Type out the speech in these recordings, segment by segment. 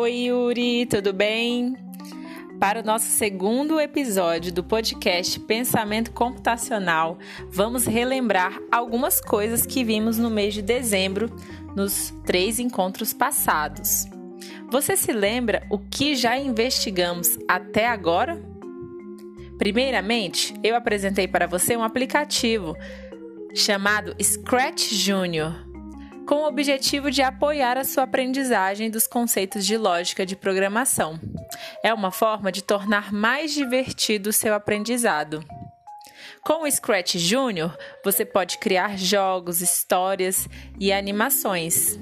Oi, Yuri, tudo bem? Para o nosso segundo episódio do podcast Pensamento Computacional, vamos relembrar algumas coisas que vimos no mês de dezembro nos três encontros passados. Você se lembra o que já investigamos até agora? Primeiramente, eu apresentei para você um aplicativo chamado Scratch Junior com o objetivo de apoiar a sua aprendizagem dos conceitos de lógica de programação. É uma forma de tornar mais divertido o seu aprendizado. Com o Scratch Junior, você pode criar jogos, histórias e animações.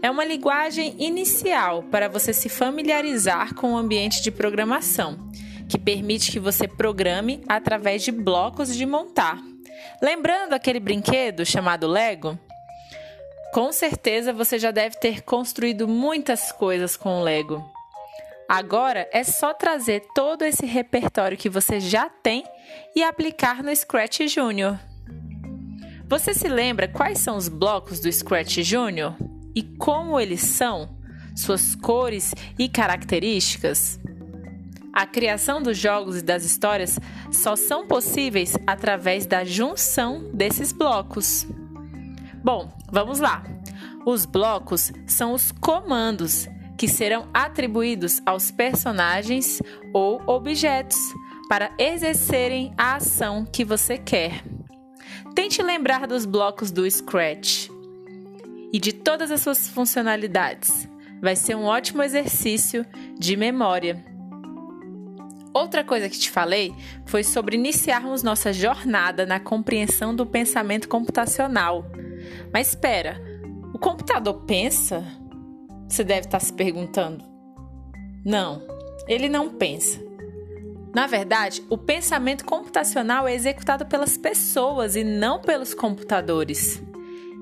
É uma linguagem inicial para você se familiarizar com o ambiente de programação, que permite que você programe através de blocos de montar. Lembrando aquele brinquedo chamado Lego? Com certeza você já deve ter construído muitas coisas com o Lego. Agora é só trazer todo esse repertório que você já tem e aplicar no Scratch Junior. Você se lembra quais são os blocos do Scratch Junior e como eles são, suas cores e características? A criação dos jogos e das histórias só são possíveis através da junção desses blocos. Bom, vamos lá. Os blocos são os comandos que serão atribuídos aos personagens ou objetos para exercerem a ação que você quer. Tente lembrar dos blocos do Scratch e de todas as suas funcionalidades. Vai ser um ótimo exercício de memória. Outra coisa que te falei foi sobre iniciarmos nossa jornada na compreensão do pensamento computacional. Mas espera, o computador pensa? Você deve estar se perguntando. Não, ele não pensa. Na verdade, o pensamento computacional é executado pelas pessoas e não pelos computadores.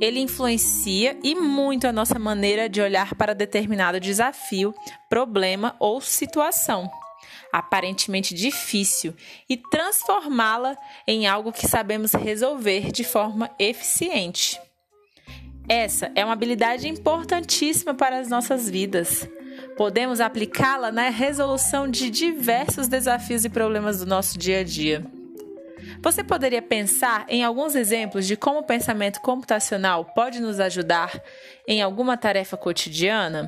Ele influencia e muito a nossa maneira de olhar para determinado desafio, problema ou situação, aparentemente difícil, e transformá-la em algo que sabemos resolver de forma eficiente. Essa é uma habilidade importantíssima para as nossas vidas. Podemos aplicá-la na resolução de diversos desafios e problemas do nosso dia a dia. Você poderia pensar em alguns exemplos de como o pensamento computacional pode nos ajudar em alguma tarefa cotidiana?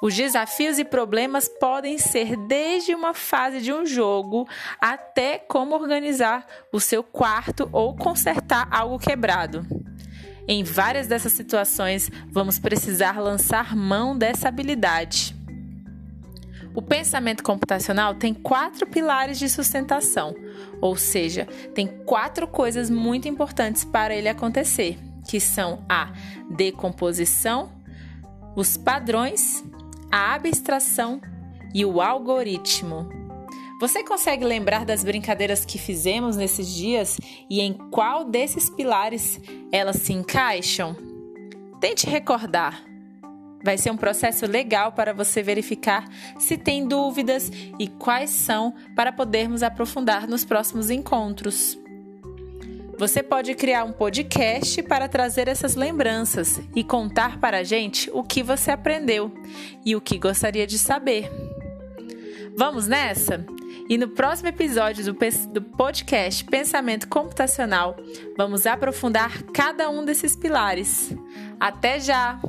Os desafios e problemas podem ser desde uma fase de um jogo até como organizar o seu quarto ou consertar algo quebrado. Em várias dessas situações, vamos precisar lançar mão dessa habilidade. O pensamento computacional tem quatro pilares de sustentação, ou seja, tem quatro coisas muito importantes para ele acontecer, que são a decomposição, os padrões, a abstração e o algoritmo. Você consegue lembrar das brincadeiras que fizemos nesses dias e em qual desses pilares elas se encaixam? Tente recordar. Vai ser um processo legal para você verificar se tem dúvidas e quais são para podermos aprofundar nos próximos encontros. Você pode criar um podcast para trazer essas lembranças e contar para a gente o que você aprendeu e o que gostaria de saber. Vamos nessa? E no próximo episódio do, do podcast Pensamento Computacional, vamos aprofundar cada um desses pilares. Até já!